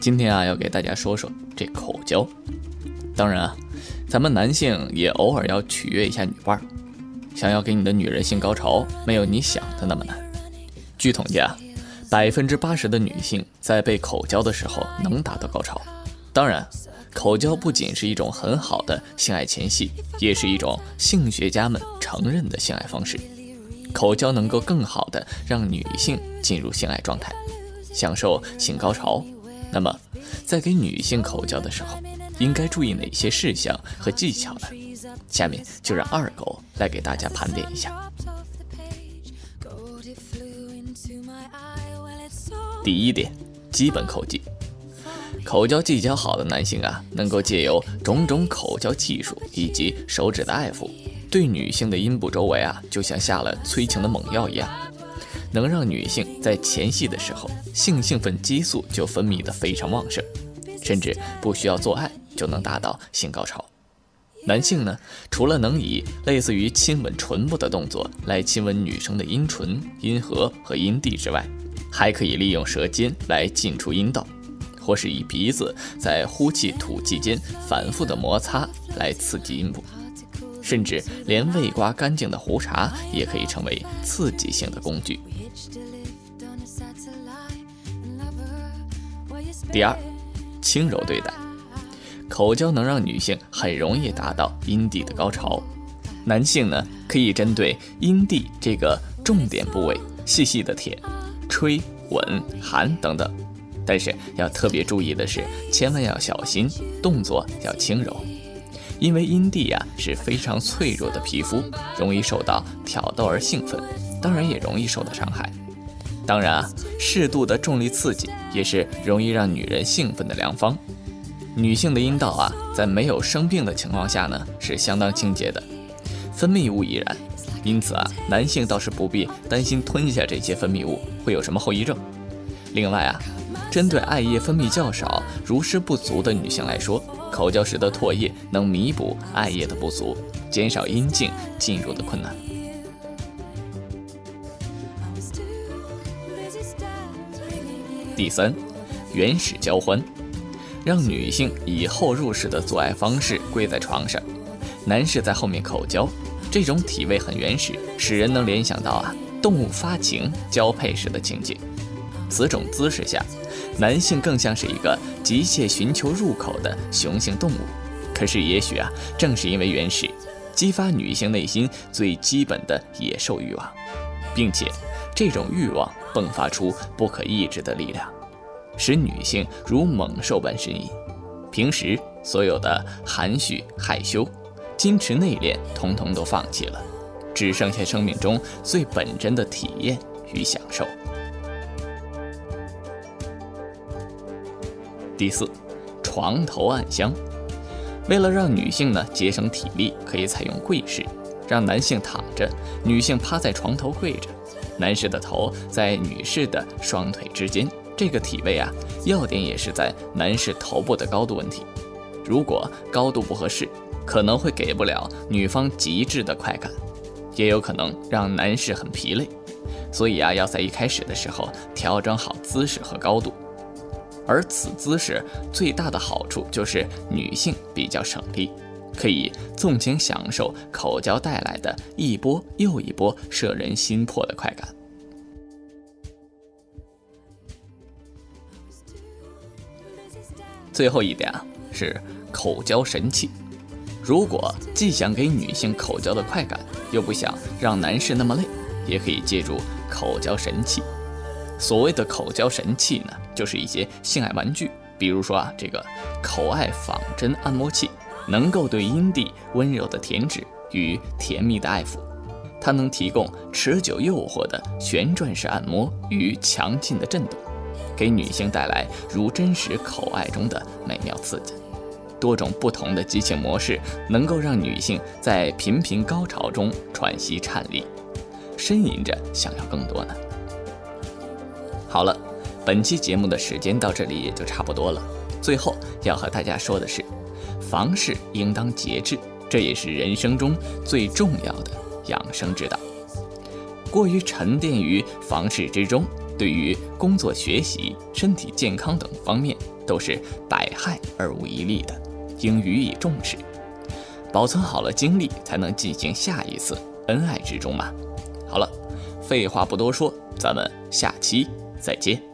今天啊，要给大家说说这口交。当然啊，咱们男性也偶尔要取悦一下女伴儿。想要给你的女人性高潮，没有你想的那么难。据统计啊，百分之八十的女性在被口交的时候能达到高潮。当然，口交不仅是一种很好的性爱前戏，也是一种性学家们承认的性爱方式。口交能够更好的让女性进入性爱状态，享受性高潮。那么，在给女性口交的时候，应该注意哪些事项和技巧呢？下面就让二狗来给大家盘点一下。第一点，基本口技。口交技巧好的男性啊，能够借由种种口交技术以及手指的爱抚，对女性的阴部周围啊，就像下了催情的猛药一样。能让女性在前戏的时候，性兴奋激素就分泌的非常旺盛，甚至不需要做爱就能达到性高潮。男性呢，除了能以类似于亲吻唇部的动作来亲吻女生的阴唇、阴核和阴蒂之外，还可以利用舌尖来进出阴道，或是以鼻子在呼气吐气间反复的摩擦来刺激阴部。甚至连未刮干净的胡茬也可以成为刺激性的工具。第二，轻柔对待，口交能让女性很容易达到阴蒂的高潮。男性呢，可以针对阴蒂这个重点部位细细的舔、吹、吻、含等等，但是要特别注意的是，千万要小心，动作要轻柔。因为阴蒂呀是非常脆弱的皮肤，容易受到挑逗而兴奋，当然也容易受到伤害。当然啊，适度的重力刺激也是容易让女人兴奋的良方。女性的阴道啊，在没有生病的情况下呢，是相当清洁的，分泌物亦然。因此啊，男性倒是不必担心吞下这些分泌物会有什么后遗症。另外啊，针对艾叶分泌较少、如湿不足的女性来说，口交时的唾液能弥补艾叶的不足，减少阴茎进入的困难。第三，原始交欢，让女性以后入式的做爱方式跪在床上，男士在后面口交，这种体位很原始，使人能联想到啊动物发情交配时的情景。此种姿势下。男性更像是一个急切寻求入口的雄性动物，可是也许啊，正是因为原始，激发女性内心最基本的野兽欲望，并且这种欲望迸发出不可抑制的力量，使女性如猛兽般呻吟。平时所有的含蓄、害羞、矜持、内敛，通通都放弃了，只剩下生命中最本真的体验与享受。第四，床头暗香。为了让女性呢节省体力，可以采用跪式，让男性躺着，女性趴在床头跪着，男士的头在女士的双腿之间。这个体位啊，要点也是在男士头部的高度问题。如果高度不合适，可能会给不了女方极致的快感，也有可能让男士很疲累。所以啊，要在一开始的时候调整好姿势和高度。而此姿势最大的好处就是女性比较省力，可以纵情享受口交带来的一波又一波摄人心魄的快感。最后一点啊，是口交神器。如果既想给女性口交的快感，又不想让男士那么累，也可以借助口交神器。所谓的口交神器呢，就是一些性爱玩具，比如说啊，这个口爱仿真按摩器，能够对阴蒂温柔的舔舐与甜蜜的爱抚，它能提供持久诱惑的旋转式按摩与强劲的震动，给女性带来如真实口爱中的美妙刺激。多种不同的激情模式，能够让女性在频频高潮中喘息颤栗，呻吟着想要更多呢。好了，本期节目的时间到这里也就差不多了。最后要和大家说的是，房事应当节制，这也是人生中最重要的养生之道。过于沉淀于房事之中，对于工作、学习、身体健康等方面都是百害而无一利的，应予以重视。保存好了精力，才能进行下一次恩爱之中嘛。好了，废话不多说，咱们下期再见。